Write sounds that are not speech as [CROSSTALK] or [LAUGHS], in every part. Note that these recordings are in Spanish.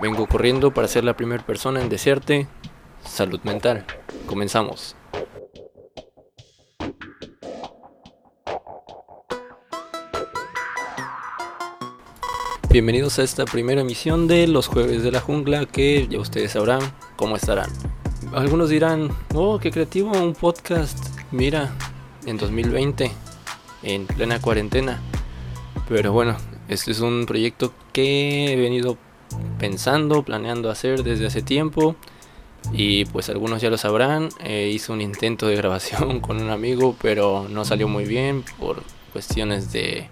Vengo corriendo para ser la primera persona en desearte salud mental. Comenzamos. Bienvenidos a esta primera emisión de Los Jueves de la Jungla que ya ustedes sabrán cómo estarán. Algunos dirán, oh, qué creativo, un podcast. Mira, en 2020, en plena cuarentena. Pero bueno, este es un proyecto que he venido pensando, planeando hacer desde hace tiempo. Y pues algunos ya lo sabrán, eh, hice un intento de grabación [LAUGHS] con un amigo, pero no salió muy bien por cuestiones de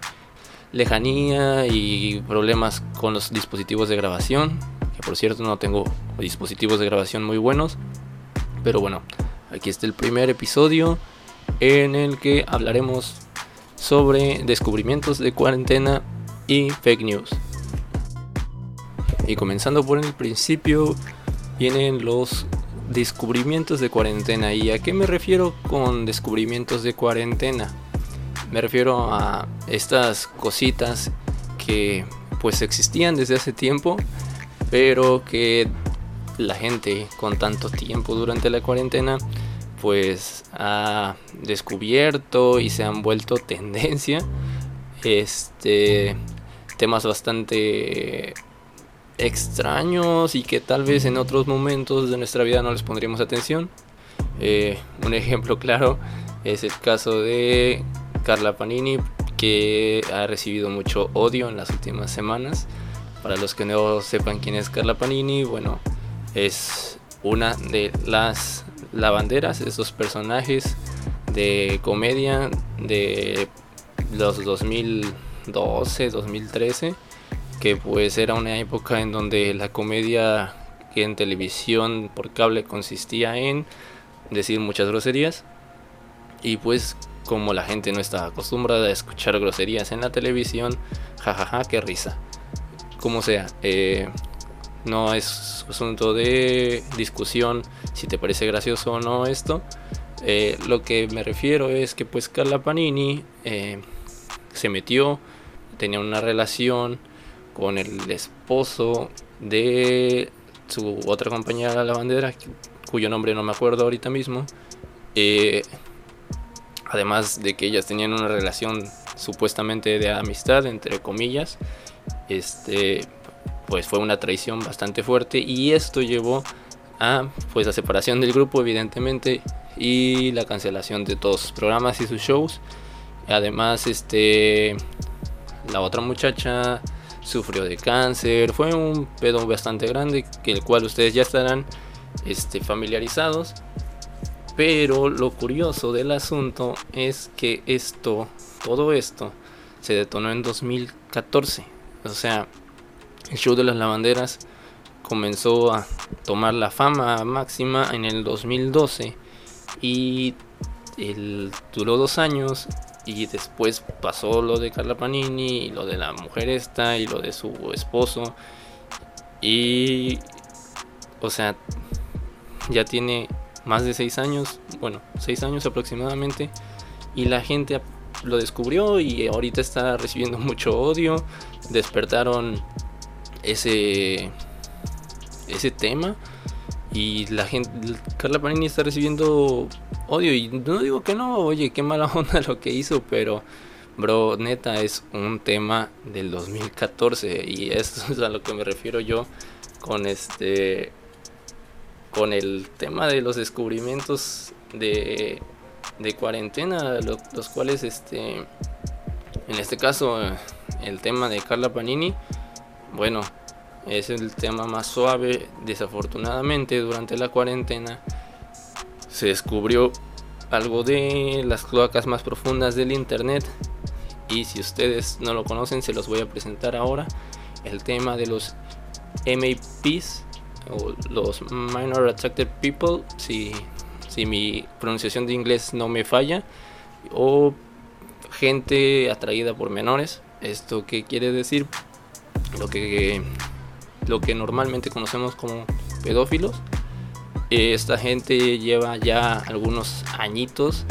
lejanía y problemas con los dispositivos de grabación. Que por cierto no tengo dispositivos de grabación muy buenos. Pero bueno, aquí está el primer episodio en el que hablaremos sobre descubrimientos de cuarentena y fake news. Y comenzando por el principio, vienen los descubrimientos de cuarentena. ¿Y a qué me refiero con descubrimientos de cuarentena? Me refiero a estas cositas que pues existían desde hace tiempo, pero que la gente con tanto tiempo durante la cuarentena pues ha descubierto y se han vuelto tendencia. Este temas bastante extraños y que tal vez en otros momentos de nuestra vida no les pondríamos atención. Eh, un ejemplo [LAUGHS] claro es el caso de Carla Panini, que ha recibido mucho odio en las últimas semanas. Para los que no sepan quién es Carla Panini, bueno, es una de las lavanderas, esos personajes de comedia de los 2012, 2013, que pues era una época en donde la comedia en televisión por cable consistía en decir muchas groserías y pues como la gente no está acostumbrada a escuchar groserías en la televisión, jajaja, qué risa. Como sea, eh, no es asunto de discusión si te parece gracioso o no esto. Eh, lo que me refiero es que pues Carla Panini eh, se metió, tenía una relación con el esposo de su otra compañera la bandera, cuyo nombre no me acuerdo ahorita mismo. Eh, además de que ellas tenían una relación supuestamente de amistad, entre comillas, este, pues fue una traición bastante fuerte y esto llevó a pues la separación del grupo evidentemente y la cancelación de todos sus programas y sus shows. Además, este la otra muchacha sufrió de cáncer, fue un pedo bastante grande que el cual ustedes ya estarán este, familiarizados. Pero lo curioso del asunto es que esto, todo esto, se detonó en 2014. O sea, el show de las lavanderas comenzó a tomar la fama máxima en el 2012 y duró dos años y después pasó lo de Carla Panini y lo de la mujer esta y lo de su esposo. Y o sea ya tiene más de seis años bueno seis años aproximadamente y la gente lo descubrió y ahorita está recibiendo mucho odio. Despertaron ese ese tema y la gente Carla Panini está recibiendo odio y no digo que no, oye, qué mala [LAUGHS] onda lo que hizo, pero bro, neta es un tema del 2014 y esto es a lo que me refiero yo con este con el tema de los descubrimientos de, de cuarentena, los cuales este en este caso el tema de Carla Panini, bueno, es el tema más suave. Desafortunadamente, durante la cuarentena se descubrió algo de las cloacas más profundas del internet. Y si ustedes no lo conocen, se los voy a presentar ahora. El tema de los MAPs o los Minor Attracted People, si, si mi pronunciación de inglés no me falla, o gente atraída por menores. ¿Esto qué quiere decir? Lo que lo que normalmente conocemos como pedófilos. Esta gente lleva ya algunos añitos.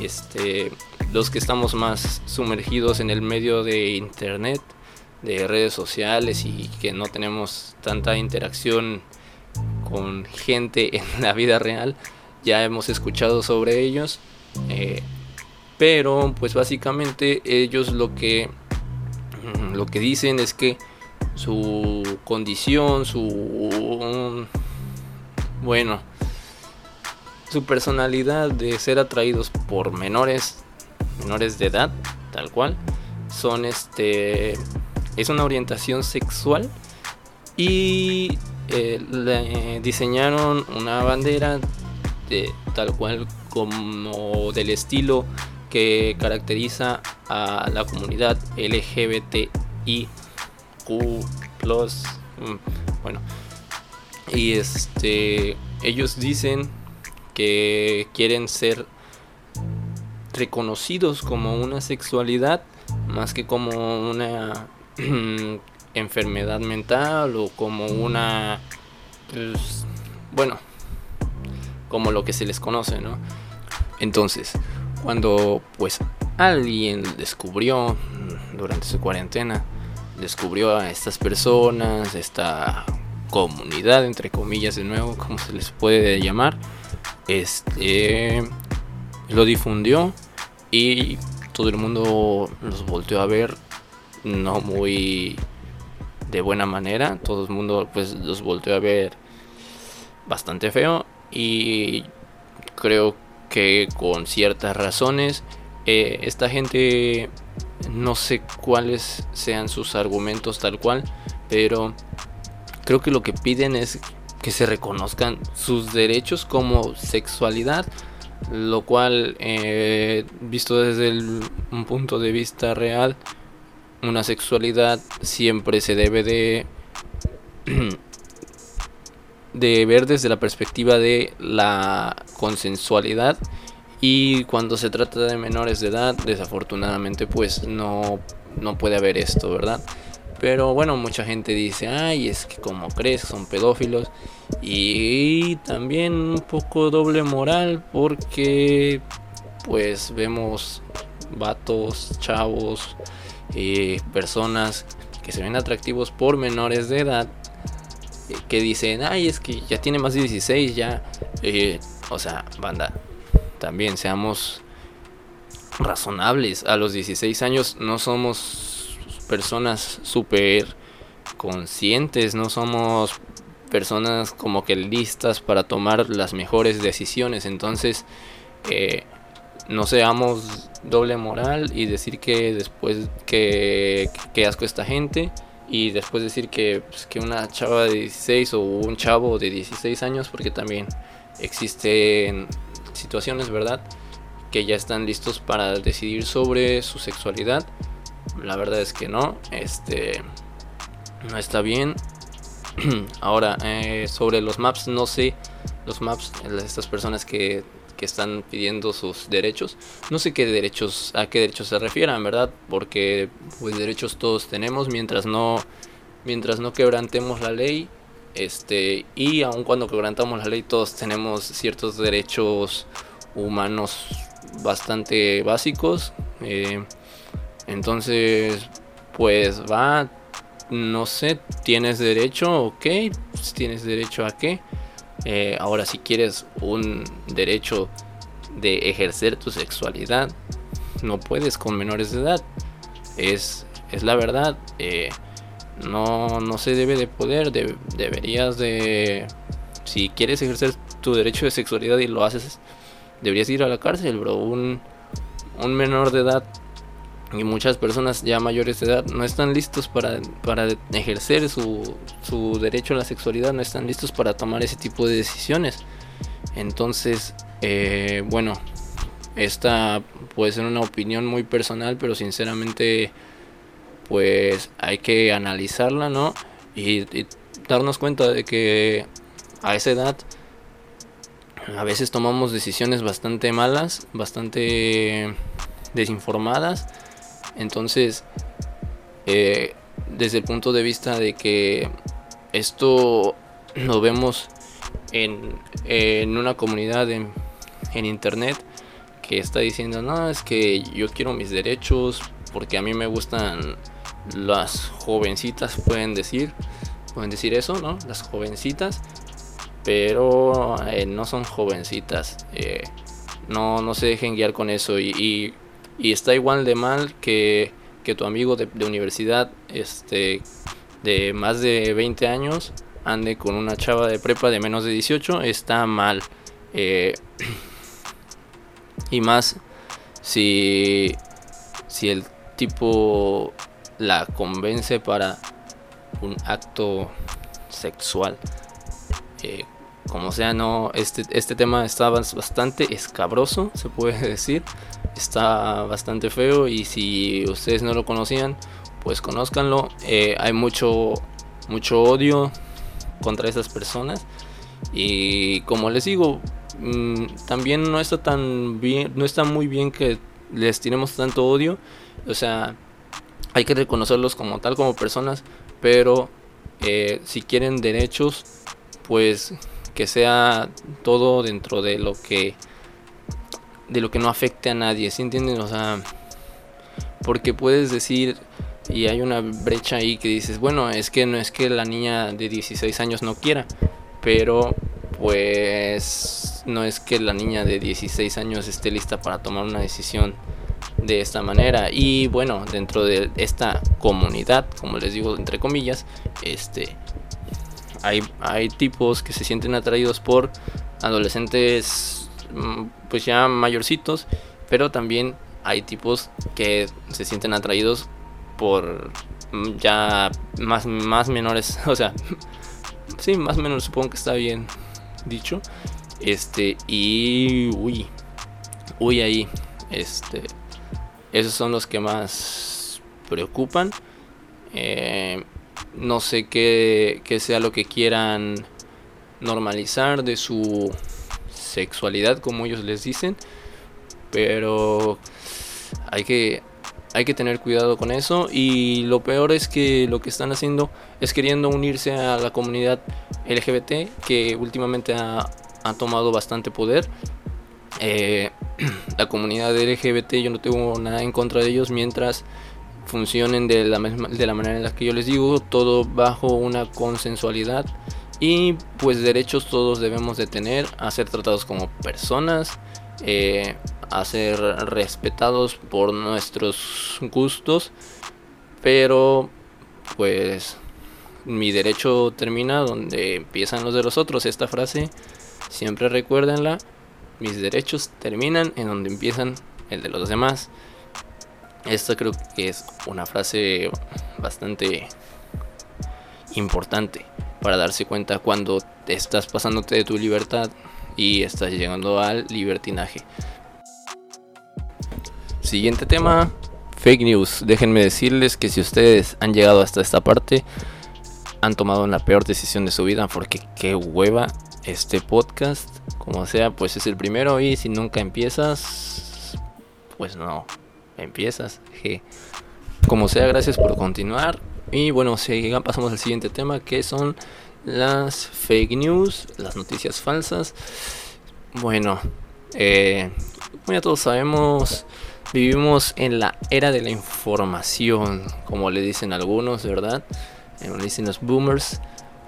Este, los que estamos más sumergidos en el medio de internet, de redes sociales y que no tenemos tanta interacción con gente en [LAUGHS] la vida real, ya hemos escuchado sobre ellos. Eh, pero pues básicamente ellos lo que mm, lo que dicen es que su condición, su bueno, su personalidad de ser atraídos por menores menores de edad, tal cual, son este es una orientación sexual y eh, diseñaron una bandera de tal cual como del estilo que caracteriza a la comunidad LGBTIQ+. Mm, bueno, y este ellos dicen que quieren ser reconocidos como una sexualidad más que como una [CLEARS THROAT] enfermedad mental o como una pues, bueno como lo que se les conoce no entonces cuando pues alguien descubrió durante su cuarentena descubrió a estas personas esta comunidad entre comillas de nuevo como se les puede llamar este lo difundió y todo el mundo los volteó a ver no muy de buena manera. Todo el mundo pues los volteó a ver bastante feo y creo que con ciertas razones eh, esta gente no sé cuáles sean sus argumentos tal cual, pero creo que lo que piden es que se reconozcan sus derechos como sexualidad, lo cual eh, visto desde un punto de vista real una sexualidad siempre se debe de [CLEARS THROAT] de ver desde la perspectiva de la consensualidad y cuando se trata de menores de edad desafortunadamente pues no no puede haber esto verdad pero bueno mucha gente dice ay es que como crees son pedófilos y también un poco doble moral porque pues vemos vatos chavos personas que se ven atractivos por menores de edad eh, que dicen, ay, es que ya tiene más de 16, ya. Eh, o sea, banda, también seamos razonables. A los 16 años no somos personas súper conscientes, no somos personas como que listas para tomar las mejores decisiones. Entonces, eh, no seamos doble moral y decir que después que, asco esta gente y después decir que, pues, que una chava de 16 o un chavo de 16 años, porque también existen situaciones, ¿verdad? Que ya están listos para decidir sobre su sexualidad. La verdad es que no, este no está bien. [CLEARS THROAT] Ahora, eh, sobre los maps, no sé, los maps, estas personas que que están pidiendo sus derechos. No sé qué derechos, a qué derechos se refieran, ¿verdad? Porque pues derechos todos tenemos mientras no mientras no quebrantemos la ley, este y aun cuando quebrantamos la ley todos tenemos ciertos derechos humanos bastante básicos. Eh, entonces, pues va, no sé, tienes derecho, ok, pues, tienes derecho a qué. Eh, ahora, si quieres un derecho de ejercer tu sexualidad, no puedes con menores de edad. Es, es la verdad. Eh, no, no se debe de poder. deberías de... Si quieres ejercer tu derecho de sexualidad y lo haces, deberías ir a la cárcel, bro. Un, un menor de edad y muchas personas ya mayores de edad no están listos para, para ejercer su, su, derecho a la sexualidad, no están listos para tomar ese tipo de decisiones. Entonces, eh, bueno, esta puede ser una opinión muy personal, pero sinceramente, pues hay que analizarla, ¿no? Y, darnos cuenta de que a esa edad a veces tomamos decisiones bastante malas, bastante desinformadas entonces, eh, desde el punto de vista de que esto lo vemos en, una comunidad en, internet que está diciendo, no, es que yo quiero mis derechos porque a mí me gustan las jovencitas pueden decir, pueden decir eso, ¿no? Las jovencitas, pero eh, no son jovencitas. Eh, no, no se dejen guiar con eso y, está igual de mal que, que tu amigo de, de, universidad este, de más de 20 años ande con una chava de prepa de menos de 18, está mal. Eh, [CLEARS THROAT] y más si, si el tipo la convence para un acto sexual. Eh, como sea, no, este, este tema está bastante escabroso, se puede [LAUGHS] decir. Está bastante feo y si ustedes no lo conocían, pues conózcanlo. Eh, hay mucho, mucho odio contra esas personas. Y como les digo, mm, también no está tan bien, no está muy bien que les tenemos tanto odio. O sea, hay que reconocerlos como tal, como personas, pero eh, si quieren derechos, pues que sea todo dentro de lo que de lo que no afecte a nadie, ¿sí entienden? O sea, porque puedes decir y hay una brecha ahí que dices, bueno, es que no es que la niña de 16 años no quiera, pero pues no es que la niña de 16 años esté lista para tomar una decisión de esta manera y bueno dentro de esta comunidad como les digo entre comillas este hay, hay tipos que se sienten atraídos por adolescentes mm, pues ya mayorcitos pero también hay tipos que se sienten atraídos por mm, ya más, más menores, [LAUGHS] o sea, sí, más o menos supongo que está bien dicho. Este, y uy, uy ahí, este, esos son los que más preocupan. Eh, no sé qué, sea lo que quieran normalizar de su sexualidad, como ellos les dicen, pero hay que hay que tener cuidado con eso y lo peor es que lo que están haciendo es queriendo unirse a la comunidad LGBT que últimamente ha, tomado bastante poder. Eh, [CLEARS THROAT] la comunidad LGBT yo no tengo nada en contra de ellos mientras funcionen de la, de la manera en la que yo les digo, todo bajo una consensualidad y pues derechos todos debemos de tener, a ser tratados como personas. Eh, a ser respetados por nuestros gustos, pero pues mi derecho termina donde empiezan los de los otros. Esta frase siempre recuérdenla, mis derechos terminan en donde empiezan el de los demás. Esta creo que es una frase bastante importante para darse cuenta cuando estás pasándote de tu libertad y estás llegando al libertinaje. Siguiente tema, fake news. Déjenme decirles que si ustedes han llegado hasta esta parte, han tomado la peor decisión de su vida, porque qué hueva este podcast. Como sea, pues es el primero y si nunca empiezas, pues no, empiezas. Como sea, gracias por continuar. Y bueno, si pasamos al siguiente tema, que son las fake news, las noticias falsas. Bueno, eh, ya todos sabemos Vivimos en la era de la información, como le dicen algunos, ¿verdad? Como le dicen los boomers.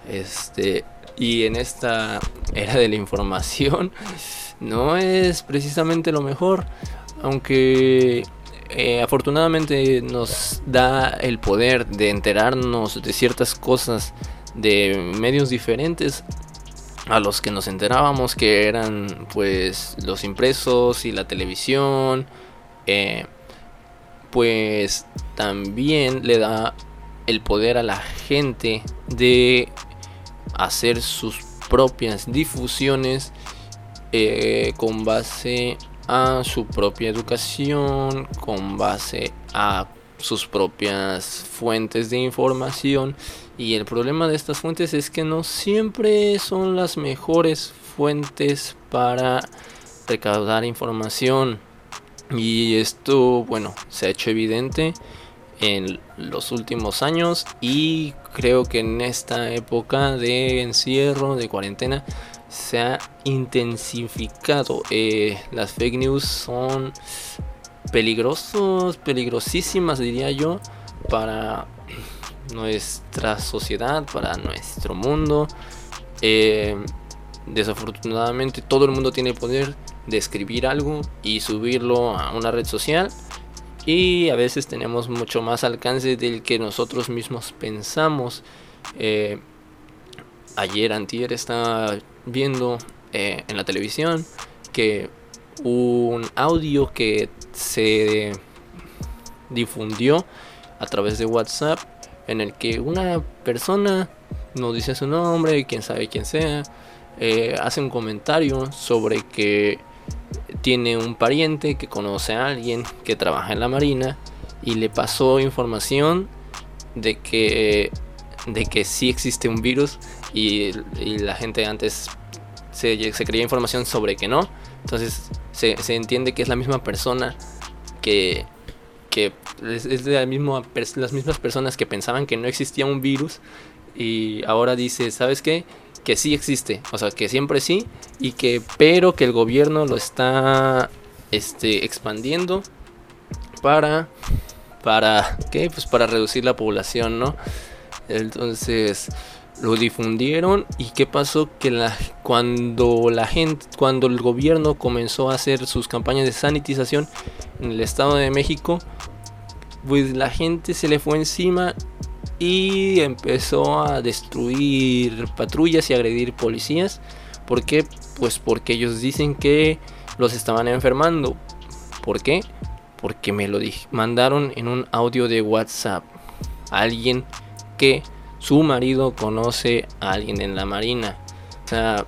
Este, y en esta era de la información no es precisamente lo mejor, aunque eh, afortunadamente nos da el poder de enterarnos de ciertas cosas de medios diferentes a los que nos enterábamos que eran pues los impresos y la televisión eh, pues también le da el poder a la gente de hacer sus propias difusiones eh, con base a su propia educación, con base a sus propias fuentes de información y el problema de estas fuentes es que no siempre son las mejores fuentes para recaudar información. Y esto, bueno, se ha hecho evidente en los últimos años y creo que en esta época de encierro, de cuarentena, se ha intensificado. Eh, las fake news son peligrosos, peligrosísimas diría yo, para nuestra sociedad, para nuestro mundo. Eh, desafortunadamente todo el mundo tiene el poder de escribir algo y subirlo a una red social y a veces tenemos mucho más alcance del que nosotros mismos pensamos. Eh, ayer, antier, estaba viendo eh, en la televisión que un audio que se difundió a través de WhatsApp en el que una persona no dice su nombre, quién sabe quién sea, eh, hace un comentario sobre que tiene un pariente que conoce a alguien que trabaja en la marina y le pasó información de que de que sí existe un virus y, la gente antes se, creía información sobre que no. Entonces se, entiende que es la misma persona que que es, de la misma, las mismas personas que pensaban que no existía un virus y ahora dice sabes qué que sí existe, o sea, que siempre sí y que pero que el gobierno lo está este expandiendo para para qué? Pues para reducir la población, ¿no? Entonces lo difundieron y qué pasó que la cuando la gente cuando el gobierno comenzó a hacer sus campañas de sanitización en el Estado de México pues la gente se le fue encima y empezó a destruir patrullas y agredir policías. ¿Por qué? Pues porque ellos dicen que los estaban enfermando. ¿Por qué? Porque me lo mandaron en un audio de WhatsApp. Alguien que su marido conoce a alguien en la marina. O sea,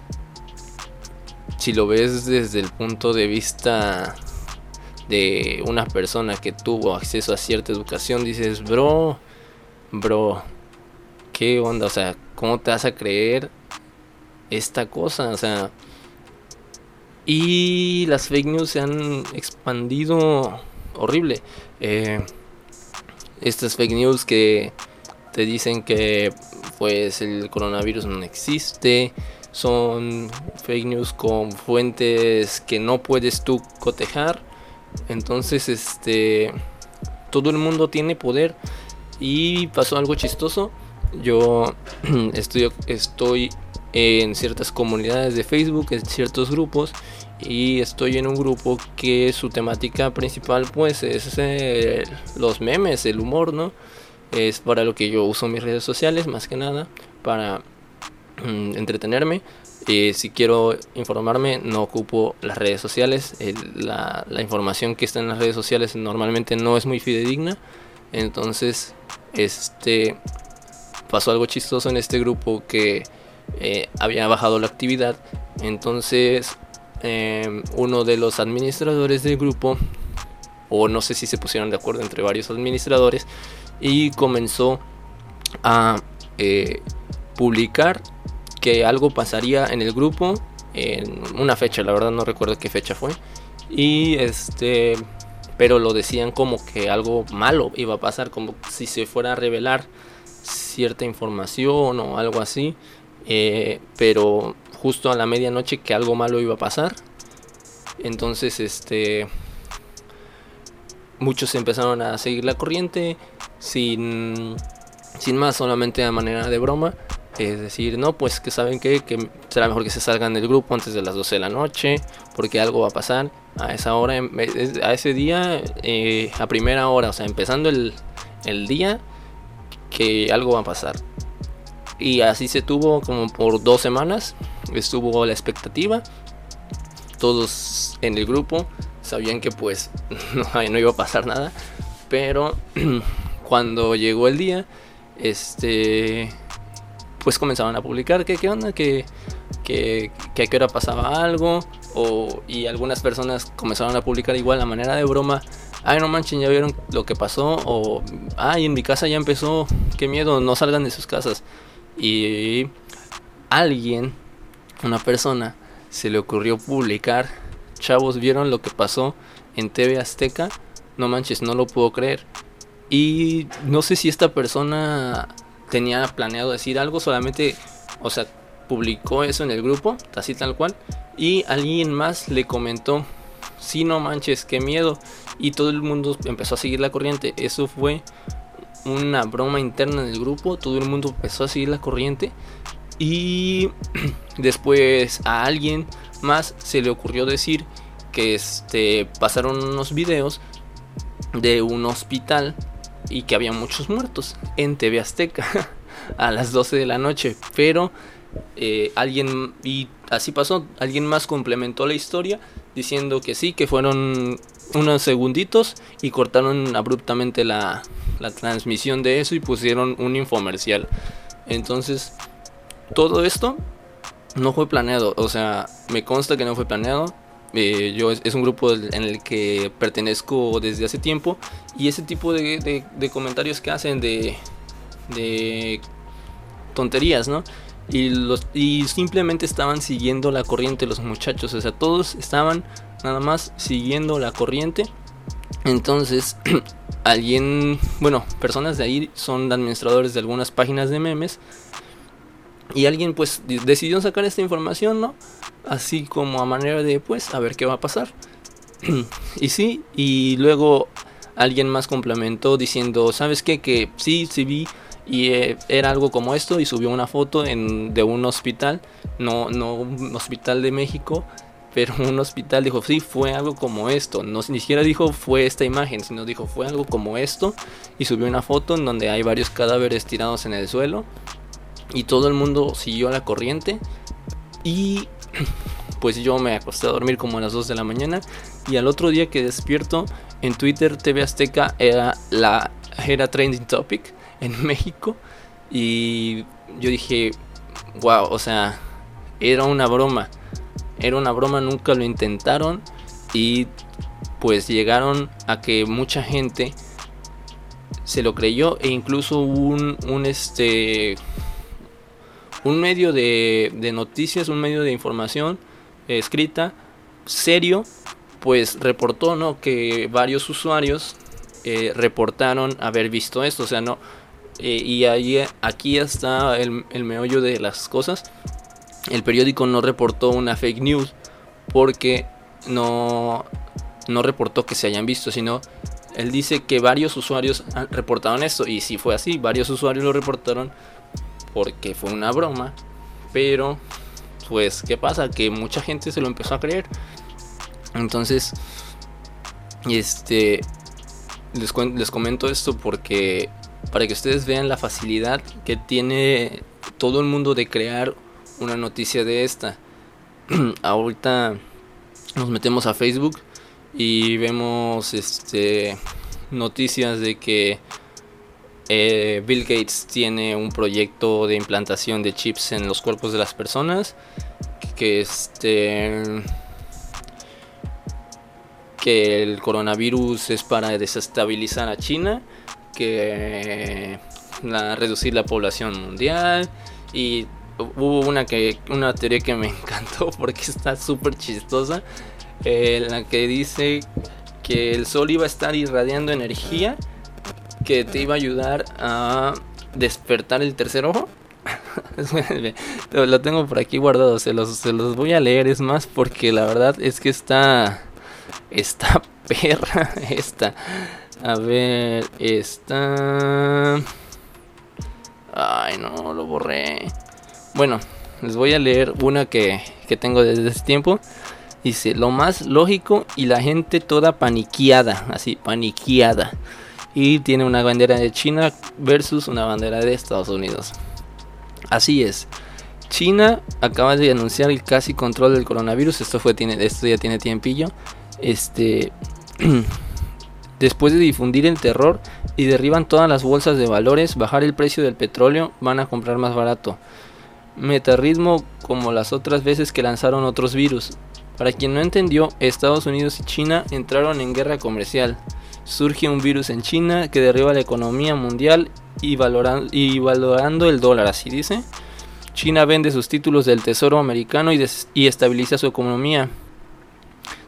si lo ves desde el punto de vista de una persona que tuvo acceso a cierta educación, dices, bro, bro, ¿qué onda? O sea, ¿cómo te vas a creer esta cosa? O sea, y las fake news se han expandido horrible. Eh, estas fake news que te dicen que pues el coronavirus no existe, son fake news con fuentes que no puedes tú cotejar. Entonces, este todo el mundo tiene poder y pasó algo chistoso. Yo [CLEARS THROAT] estoy, estoy en ciertas comunidades de Facebook, en ciertos grupos. Y estoy en un grupo que su temática principal pues es eh, los memes, el humor, ¿no? Es para lo que yo uso mis redes sociales más que nada, para mm, entretenerme. Si quiero informarme, no ocupo las redes sociales. la, información que está en las redes sociales normalmente no es muy fidedigna. Entonces, este pasó algo chistoso en este grupo que eh, había bajado la actividad. Entonces, em, uno de los administradores del grupo, o no sé si se pusieron de acuerdo entre varios administradores, y comenzó a eh, publicar que algo pasaría en el grupo en una fecha, la verdad no recuerdo qué fecha fue. Y este pero lo decían como que algo malo iba a pasar, como si se fuera a revelar cierta información o algo así, eh, pero justo a la medianoche que algo malo iba a pasar. Entonces, este, muchos empezaron a seguir la corriente sin, sin más, solamente de manera de broma. Es decir, no, pues que saben que, será mejor que se salgan del grupo antes de las 12 de la noche, porque algo va a pasar a esa hora, a ese día, eh, a primera hora, o sea, empezando el, el día, que algo va a pasar. Y así se tuvo como por dos semanas, estuvo la expectativa. Todos en el grupo sabían que pues [LAUGHS] no, no iba a pasar nada, pero [CLEARS THROAT] cuando llegó el día, este pues comenzaban a publicar que qué onda, que, que, que a qué hora pasaba algo, o, y algunas personas comenzaron a publicar igual a manera de broma, ay no manchen, ya vieron lo que pasó, o ay en mi casa ya empezó, qué miedo, no salgan de sus casas. Y alguien, una persona, se le ocurrió publicar, chavos, vieron lo que pasó en TV Azteca, no manches, no lo puedo creer. Y no sé si esta persona tenía planeado decir algo, solamente, o sea, publicó eso en el grupo, así tal cual, y alguien más le comentó, si no manches, qué miedo, y todo el mundo empezó a seguir la corriente. Eso fue una broma interna en el grupo, todo el mundo empezó a seguir la corriente y [CLEARS THROAT] después a alguien más se le ocurrió decir que este, pasaron unos videos de un hospital y que había muchos muertos en TV Azteca [LAUGHS] a las 12 de la noche. Pero eh, alguien, y así pasó, alguien más complementó la historia diciendo que sí, que fueron unos segunditos y cortaron abruptamente la, la transmisión de eso y pusieron un infomercial. Entonces, todo esto no fue planeado, o sea, me consta que no fue planeado. Eh, yo es, un grupo en el que pertenezco desde hace tiempo y ese tipo de, comentarios que hacen de, tonterías, ¿no? Y, los, y simplemente estaban siguiendo la corriente los muchachos, o sea, todos estaban nada más siguiendo la corriente. Entonces, [CLEARS THROAT] alguien, bueno, personas de ahí son administradores de algunas páginas de memes y alguien pues decidió sacar esta información, ¿no? Así como a manera de pues a ver qué va a pasar. [CLEARS THROAT] y sí, y luego alguien más complementó diciendo, ¿sabes qué? Que sí, sí vi y eh, era algo como esto y subió una foto en, de un hospital, no, no un hospital de México, pero un hospital dijo, sí, fue algo como esto, no ni siquiera dijo fue esta imagen, sino dijo fue algo como esto y subió una foto en donde hay varios cadáveres tirados en el suelo y todo el mundo siguió la corriente. Y [CLEARS THROAT] pues yo me acosté a dormir como a las 2 de la mañana. Y al otro día que despierto en Twitter TV Azteca era la era trending topic en [LAUGHS] México. Y yo dije, wow, o sea, era una broma. Era una broma, nunca lo intentaron y pues llegaron a que mucha gente se lo creyó. E incluso un, un este un medio de, noticias, un medio de información escrita, serio, pues reportó ¿no? que varios usuarios eh, reportaron haber visto esto. O sea, no. Eh, y ahí, aquí está el, el meollo de las cosas. El periódico no reportó una fake news porque no, no reportó que se hayan visto, sino él dice que varios usuarios reportaron esto. Y si fue así, varios usuarios lo reportaron porque fue una broma. Pero, pues, ¿qué pasa? Que mucha gente se lo empezó a creer. Entonces, este, les, les comento esto porque para que ustedes vean la facilidad que tiene todo el mundo de crear una noticia de esta. [CLEARS THROAT] Ahorita nos metemos a Facebook y vemos este noticias de que eh, Bill Gates tiene un proyecto de implantación de chips en los cuerpos de las personas. Que este. Que el coronavirus es para desestabilizar a China. Que. reducir la población mundial. Y hubo una, que, una teoría que me [LAUGHS] encantó porque está súper chistosa. Eh, la que dice que el sol iba a estar irradiando energía que te iba a ayudar a despertar el tercer ojo. [LAUGHS] Lo tengo por aquí guardado, se los, se los voy a leer, es más, porque la verdad es que está. Está [LAUGHS] perra esta. A ver, está. Ay, no, lo borré. Bueno, les voy a leer una que, que tengo desde ese tiempo. Dice, lo más lógico y la gente toda paniqueada, así, paniqueada y tiene una bandera de China versus una bandera de Estados Unidos. Así es. China acaba de anunciar el casi control del coronavirus. Esto fue tiene, esto ya tiene tiempillo. Este [CLEARS THROAT] después de difundir el terror y derriban todas las bolsas de valores, bajar el precio del petróleo, van a comprar más barato. Metarritmo como las otras veces que lanzaron otros virus. Para quien no entendió, Estados Unidos y China entraron en guerra comercial surge un virus en China que derriba la economía mundial y, valorando, y valorando el dólar, así dice. China vende sus títulos del Tesoro americano y, y estabiliza su economía.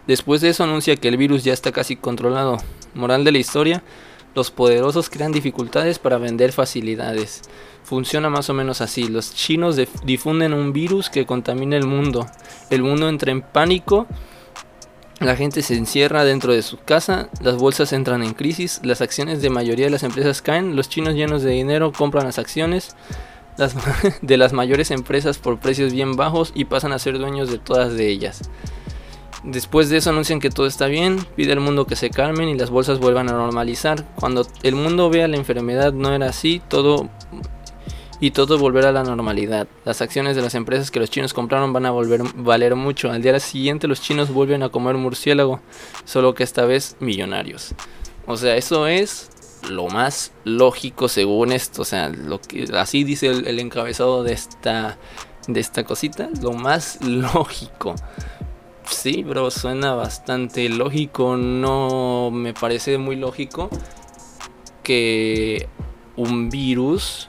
Después de eso anuncia que el virus ya está casi controlado. Moral de la historia, los poderosos crean dificultades para vender facilidades. Funciona más o menos así. Los chinos difunden un virus que contamina el mundo. El mundo entra en pánico La gente se encierra dentro de su casa, las bolsas entran en crisis, las acciones de mayoría de las empresas caen, los chinos llenos de dinero compran las acciones [LAUGHS] de las mayores empresas por precios bien bajos y pasan a ser dueños de todas de ellas. Después de eso anuncian que todo está bien, pide al mundo que se calmen y las bolsas vuelvan a normalizar. Cuando el mundo vea la enfermedad no era así, todo y todo volverá a la normalidad. Las acciones de las empresas que los chinos compraron van a volver valer mucho. Al día siguiente los chinos vuelven a comer murciélago, solo que esta vez millonarios. O sea, eso es lo más lógico según esto. O sea, lo que así dice el, encabezado de esta de esta cosita, lo más [LAUGHS] lógico. Sí, bro, suena bastante lógico. No me parece muy lógico que un virus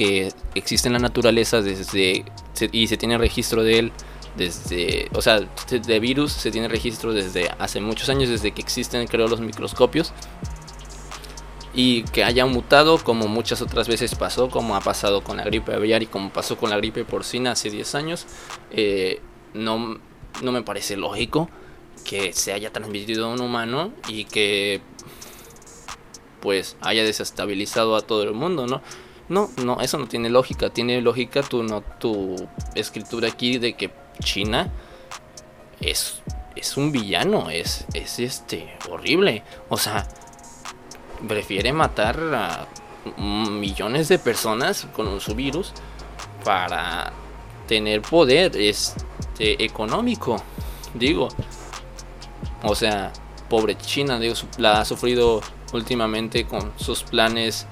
que existe en la naturaleza desde y se tiene registro de él desde, o sea, de virus se tiene registro desde hace muchos años, desde que existen creo los microscopios y que haya mutado como muchas otras veces pasó, como ha pasado con la gripe aviar y como pasó con la gripe porcina hace 10 años, eh, no, no me parece lógico que se haya transmitido a un humano y que pues haya desestabilizado a todo el mundo, ¿no? No, no, eso no tiene lógica. Tiene lógica tu, no, tu escritura aquí de que China es, es un villano, es, es este horrible. O sea, prefiere matar a millones de personas con su virus para tener poder este, económico. Digo, o sea, pobre China, digo, la ha sufrido últimamente con sus planes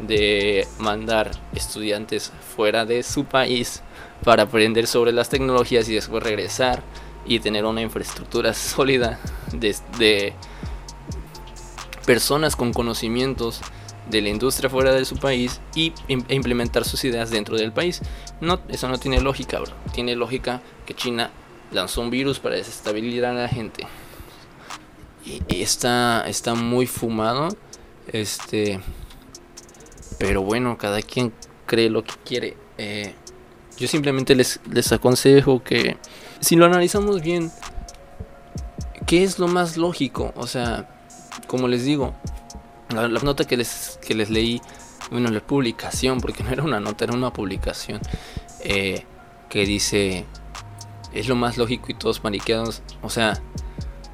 de mandar estudiantes fuera de su país para aprender sobre las tecnologías y después regresar y tener una infraestructura [LAUGHS] sólida de, personas con conocimientos de la industria fuera de su país y e implementar sus ideas dentro del país. No, eso no tiene lógica, bro. Tiene lógica que China lanzó un virus para desestabilizar a la gente. Y, y está, está muy fumado. Este, pero bueno, cada quien cree lo que quiere. Eh, yo simplemente les, les aconsejo que si lo analizamos bien, ¿qué es lo más lógico? O sea, como les digo, la, nota que les, que les leí, bueno, la publicación, porque [LAUGHS] no era una nota, era una publicación, eh, que dice, es lo más lógico y todos paniqueados. O sea,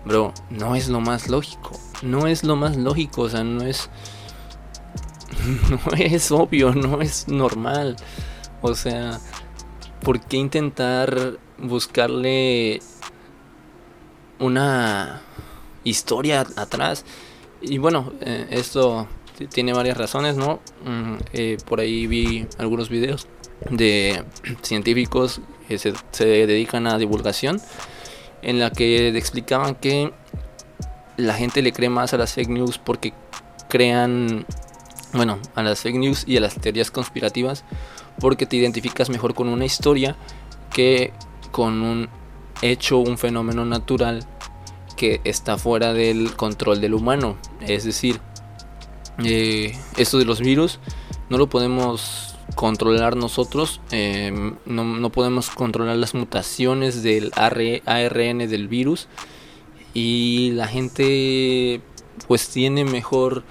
bro, no es lo más lógico. No es lo más lógico, o sea, no es [LAUGHS] no es obvio, no es normal. O sea, ¿por qué intentar buscarle una historia atrás? Y bueno, eh, esto tiene varias razones, ¿no? Mm, eh, por ahí vi algunos videos de [CLEARS THROAT] científicos que se, se, dedican a divulgación en la que explicaban que la gente le cree más a las fake news porque crean bueno, a las fake news y a las teorías conspirativas porque te identificas mejor con una historia que con un hecho, un fenómeno natural que está fuera del control del humano. Es decir, eh, esto de los virus no lo podemos controlar nosotros, em, no, no, podemos controlar las mutaciones del ARN del virus y la gente pues tiene mejor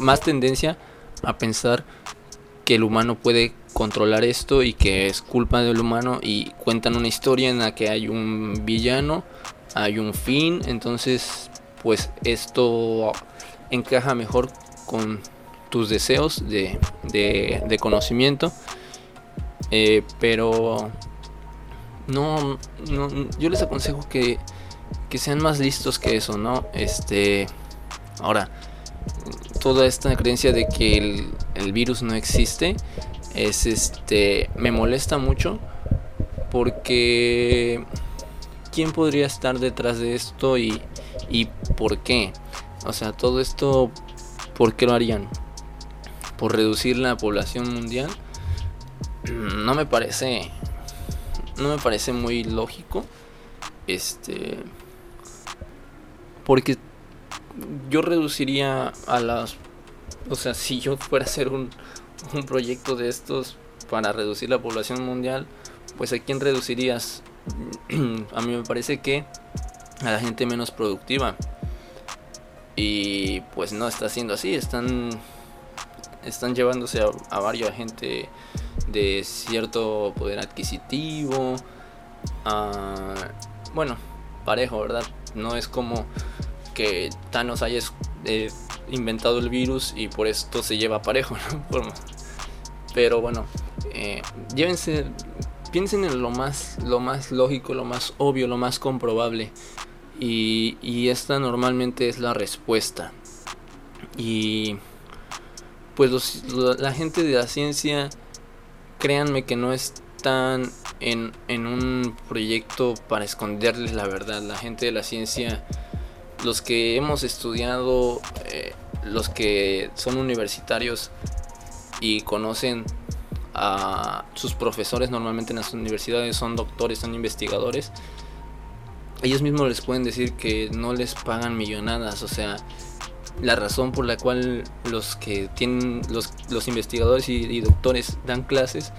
más tendencia a pensar que el humano puede controlar esto y que es culpa del humano y cuentan una historia en la que hay un villano, hay un fin, entonces pues esto encaja mejor con tus deseos de, de, conocimiento, eh, pero no, no, yo les aconsejo que, que sean más listos que eso, ¿no? Este, ahora, toda esta creencia de que el, virus no existe es este me molesta mucho porque quién podría estar detrás de esto y, y por qué o sea todo esto por qué lo harían por reducir la población mundial no me parece no me parece muy lógico este porque yo reduciría a las... O sea, si yo fuera a hacer un, un proyecto de estos para reducir la población mundial, pues a quién reducirías? [CLEARS THROAT] a mí me parece que a la gente menos productiva. Y pues no está siendo así, están, están llevándose a, a gente de cierto poder adquisitivo. bueno, parejo, ¿verdad? No es como que Thanos haya eh, inventado el virus y por esto se lleva parejo. [LAUGHS] Pero bueno, eh, llévense, piensen en lo más, lo más lógico, lo más obvio, lo más comprobable. Y, esta normalmente es la respuesta. Y pues la gente de la ciencia, créanme que no están en, en un proyecto para esconderles la verdad. La gente de la ciencia, los que hemos estudiado, eh, los que son universitarios y conocen a sus profesores normalmente en las universidades son doctores, son investigadores ellos mismos les pueden decir que no les pagan millonadas, o sea, la razón por la cual los que tienen los, los investigadores y, doctores dan clases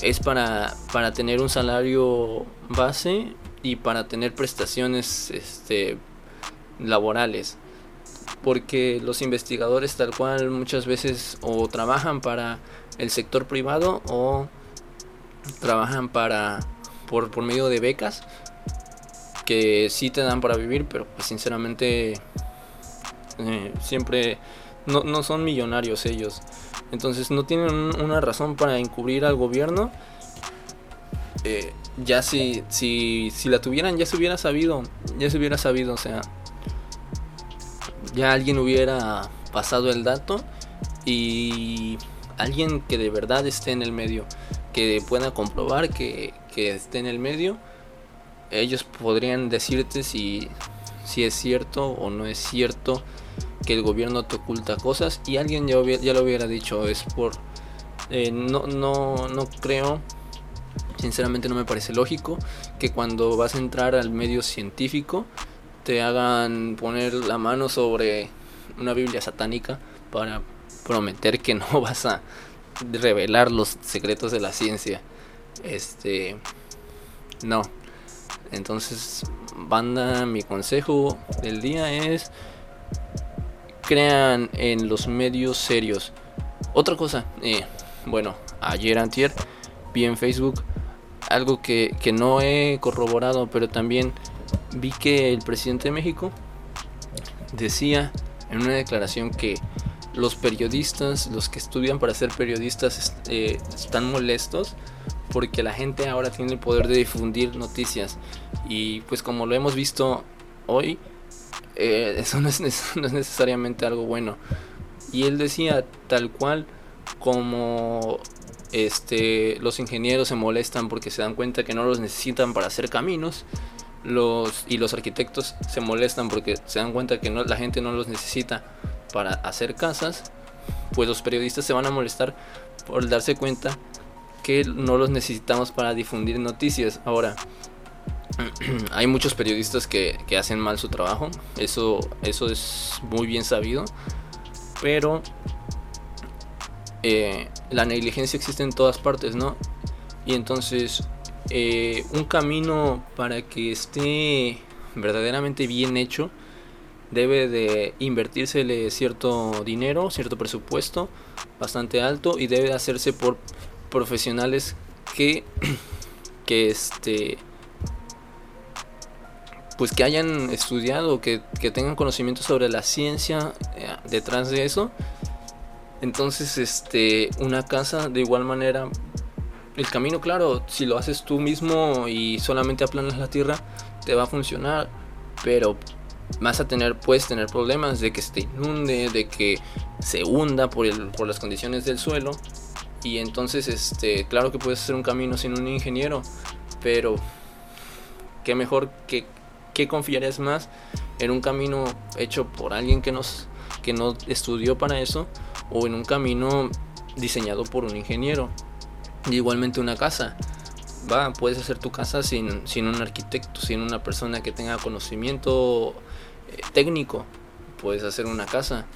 es para, para tener un salario base y para tener prestaciones este, laborales. Porque los investigadores tal cual muchas veces o trabajan para el sector privado o trabajan para por, por medio de becas que sí te dan para vivir, pero pues sinceramente eh, siempre no, son millonarios ellos. Entonces no tienen una razón para encubrir al gobierno. Eh, ya si, si, si la tuvieran ya se hubiera sabido, ya se hubiera sabido, o sea, ya alguien hubiera pasado el dato y alguien que de verdad esté en el medio, que pueda comprobar que, esté en el medio ellos podrían decirte si, si es cierto o no es cierto que el gobierno te oculta cosas y alguien ya, ya lo hubiera dicho, es por... Eh, no, no, no creo, sinceramente no me parece lógico que cuando vas a entrar al medio científico te hagan poner la mano sobre una Biblia satánica para prometer que no [LAUGHS] vas a revelar los secretos de la ciencia. Este, no, entonces, banda, mi consejo del día es crean en los medios serios. Otra cosa, eh, bueno, ayer antier vi en Facebook algo que, que no he corroborado, pero también vi que el presidente de México decía en una declaración que los periodistas, los que estudian para ser periodistas, eh, están molestos porque la gente ahora tiene el poder de difundir noticias y pues como lo hemos visto hoy, eh, [LAUGHS] eso, no es, necesariamente algo bueno. Y él decía tal cual como este, los ingenieros se molestan porque se dan cuenta que no los necesitan para hacer caminos. Los, y los arquitectos se molestan porque se dan cuenta que la gente no los necesita para hacer casas, pues los periodistas se van a molestar por darse cuenta que no los necesitamos para difundir noticias. Ahora, [CLEARS THROAT] hay muchos periodistas que, hacen mal su trabajo, eso, eso es muy bien sabido, pero eh, la negligencia existe en todas partes, ¿no? Y entonces, eh, un camino para que esté verdaderamente bien hecho, debe de invertírsele cierto dinero, cierto presupuesto bastante alto y debe hacerse por profesionales que, [CLEARS THROAT] que este pues que hayan estudiado, que, que tengan conocimiento sobre la ciencia eh, detrás de eso. Entonces, este, una casa de igual manera, el camino, claro, si lo haces tú mismo y solamente aplanas la tierra, te va a funcionar, pero vas a tener, puedes tener problemas de que se inunde, de que se hunda por, el, por las condiciones del suelo. Y entonces, este, claro que puedes hacer un camino sin un ingeniero, pero qué mejor que, que confiarías más en un camino hecho por alguien que, nos, que no estudió para eso o en un camino diseñado por un ingeniero. Igualmente una casa. Va, puedes hacer tu casa sin, sin un arquitecto, sin una persona que tenga conocimiento eh, técnico. Puedes hacer una casa.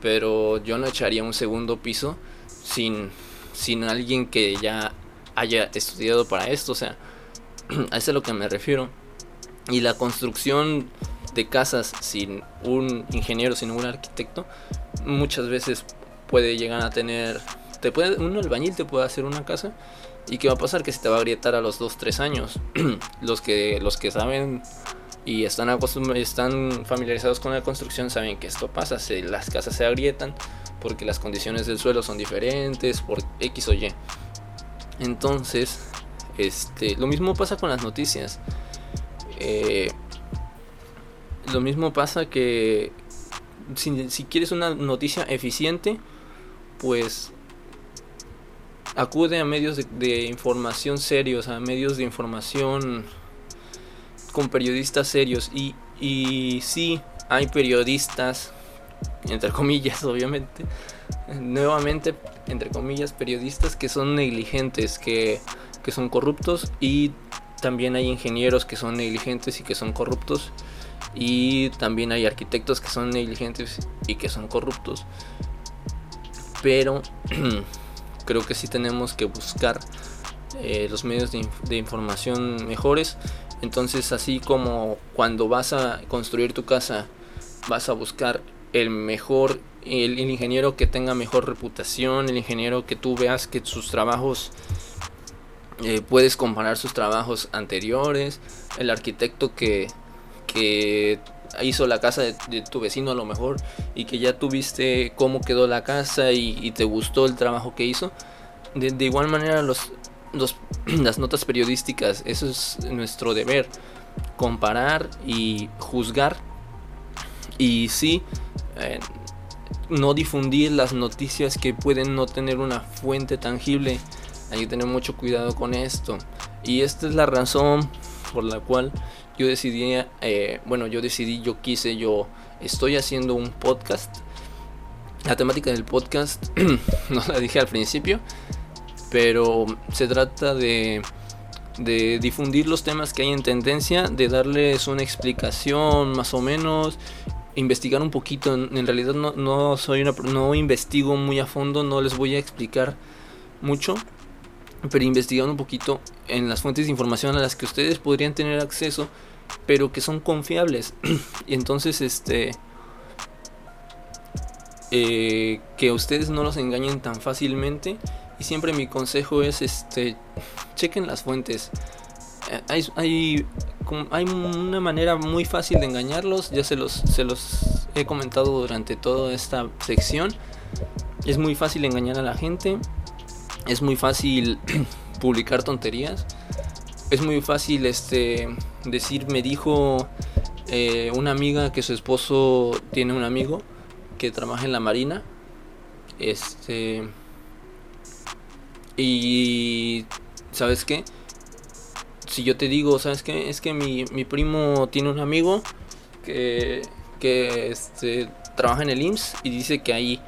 Pero yo no echaría un segundo piso sin sin alguien que ya haya estudiado para esto. O sea, [CLEARS THROAT] a eso es a lo que me refiero. Y la construcción de casas sin un ingeniero, sin un arquitecto, muchas veces puede llegar a tener... Te puede, un albañil te puede hacer una casa y qué va a pasar que se te va a agrietar a los 2-3 años. [CLEARS THROAT] los, que, los que saben y están, están familiarizados con la construcción saben que esto pasa, se, las casas se agrietan porque las condiciones del suelo son diferentes, por X o Y. Entonces, este, lo mismo pasa con las noticias. Eh, lo mismo pasa que si, quieres una noticia eficiente, pues acude a medios de, de información serios, a medios de información con periodistas serios. Y, y sí hay periodistas, entre comillas [LAUGHS] obviamente, nuevamente entre comillas periodistas que son negligentes, que, que son corruptos. Y también hay ingenieros que son negligentes y que son corruptos. Y también hay arquitectos que son negligentes y que son corruptos. Pero [CLEARS THROAT] creo que sí tenemos que buscar eh, los medios de, información mejores. Entonces así como cuando vas a construir tu casa, vas a buscar el mejor, el, ingeniero que tenga mejor reputación, el ingeniero que tú veas que sus trabajos, eh, puedes comparar sus trabajos anteriores, el arquitecto que, que hizo la casa de, tu vecino a lo mejor y que ya tuviste cómo quedó la casa y, te gustó el trabajo que hizo. de, igual manera los, [CLEARS THROAT] las notas periodísticas, eso es nuestro deber, comparar y juzgar y sí, eh, no difundir las noticias que pueden no tener una fuente tangible. Hay que tener mucho cuidado con esto. Y esta es la razón por la cual yo decidí, eh, bueno, yo decidí, yo quise, yo estoy haciendo un podcast. La temática del podcast [CLEARS THROAT] no la dije al principio, pero se trata de, difundir los temas que hay en tendencia, de darles una explicación más o menos, investigar un poquito. En, realidad no, soy una, no investigo muy a fondo, no les voy a explicar mucho, pero investigando un poquito en las fuentes de información a las que ustedes podrían tener acceso, pero que son confiables. [CLEARS THROAT] y entonces, este, eh, que ustedes no los engañen tan fácilmente y siempre mi consejo es, este, chequen las fuentes. Eh, hay, hay, hay una manera muy fácil de engañarlos, ya se los, se los he comentado durante toda esta sección. Es muy fácil engañar a la gente, es muy fácil [CLEARS THROAT] publicar tonterías, es muy fácil este, decir, me dijo eh, una amiga que su esposo tiene un amigo que trabaja en la marina. Este y ¿sabes qué? Si yo te digo, ¿sabes qué? Es que mi, primo tiene un amigo que, que este, trabaja en el IMSS y dice que ahí.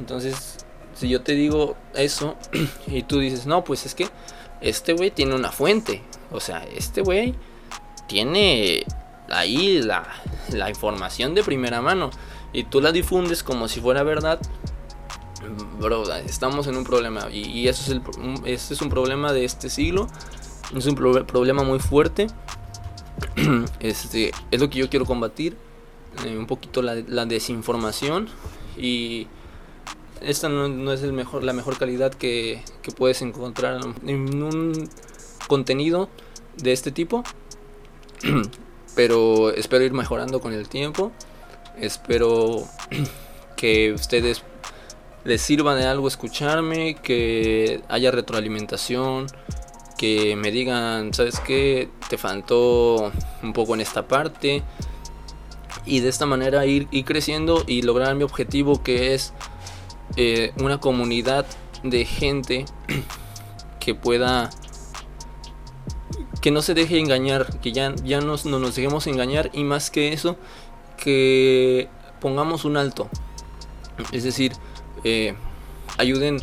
Entonces, si yo te digo eso [CLEARS THROAT] y tú dices, no, pues es que este güey tiene una fuente. O sea, este güey tiene ahí la, la información de primera mano y tú la difundes como si fuera verdad bro, estamos en un problema. Y, eso es el, este es un problema de este siglo. Es un problema muy fuerte. [CLEARS THROAT] este, es lo que yo quiero combatir. Eh, un poquito la, desinformación. Y esta no, es el mejor, la mejor calidad que, que puedes encontrar en un contenido de este tipo. [CLEARS THROAT] Pero espero ir mejorando con el tiempo. Espero [CLEARS THROAT] que ustedes les sirva de algo escucharme, que haya retroalimentación, que me digan, ¿sabes qué? Te faltó un poco en esta parte. Y de esta manera ir, creciendo y lograr mi objetivo que es eh, una comunidad de gente [CLEARS THROAT] que pueda que no se deje engañar, que ya, ya no nos dejemos engañar y más que eso, que pongamos un alto. Es decir, eh, ayuden.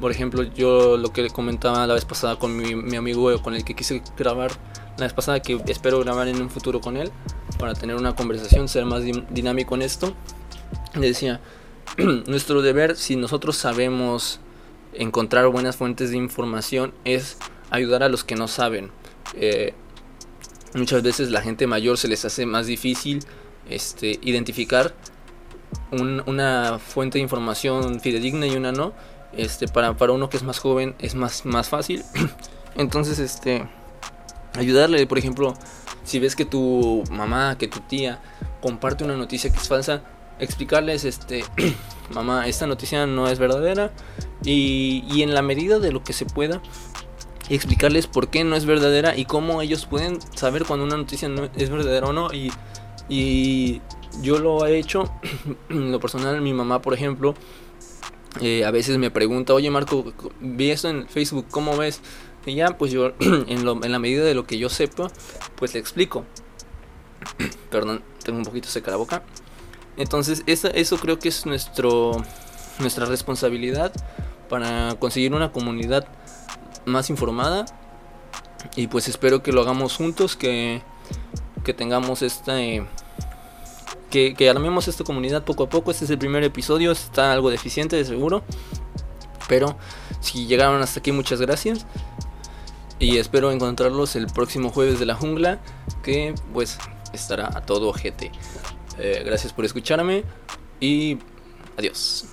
Por ejemplo, yo lo que comentaba la vez pasada con mi, amigo con el que quise grabar la vez pasada, que espero grabar en un futuro con él, para tener una conversación, ser más dinámico en esto. Le decía, [CLEARS THROAT] nuestro deber, si nosotros sabemos encontrar buenas fuentes de información, es ayudar a los que no saben. Eh, muchas veces la gente mayor se les hace más difícil este, identificar una fuente de información fidedigna y una no. Este, para, para uno que es más joven es más, más fácil. [CLEARS THROAT] Entonces, este, ayudarle, por ejemplo, si ves que tu mamá, que tu tía comparte una noticia que es falsa, explicarles, este, [CLEARS THROAT] mamá, esta noticia no es verdadera y, y en la medida de lo que se pueda, explicarles por qué no es verdadera y cómo ellos pueden saber cuando una noticia no es verdadera o no. Y, y yo lo he hecho, [CLEARS THROAT] lo personal, mi mamá, por ejemplo, eh, a veces me pregunta, oye Marco, vi esto en Facebook, ¿cómo ves? Y ya, pues yo, [CLEARS THROAT] en, en la medida de lo que yo sepa, pues le explico. [CLEARS THROAT] Perdón, tengo un poquito seca la boca. Entonces, esa, eso creo que es nuestro, nuestra responsabilidad para conseguir una comunidad más informada. Y pues espero que lo hagamos juntos, que, que tengamos esta... Que, que, armemos esta comunidad poco a poco. Este es el primer episodio, está algo deficiente de seguro. Pero si llegaron hasta aquí, muchas gracias. Y espero encontrarlos el próximo jueves de la jungla, que pues estará a todo ojete. Eh, gracias por escucharme y adiós.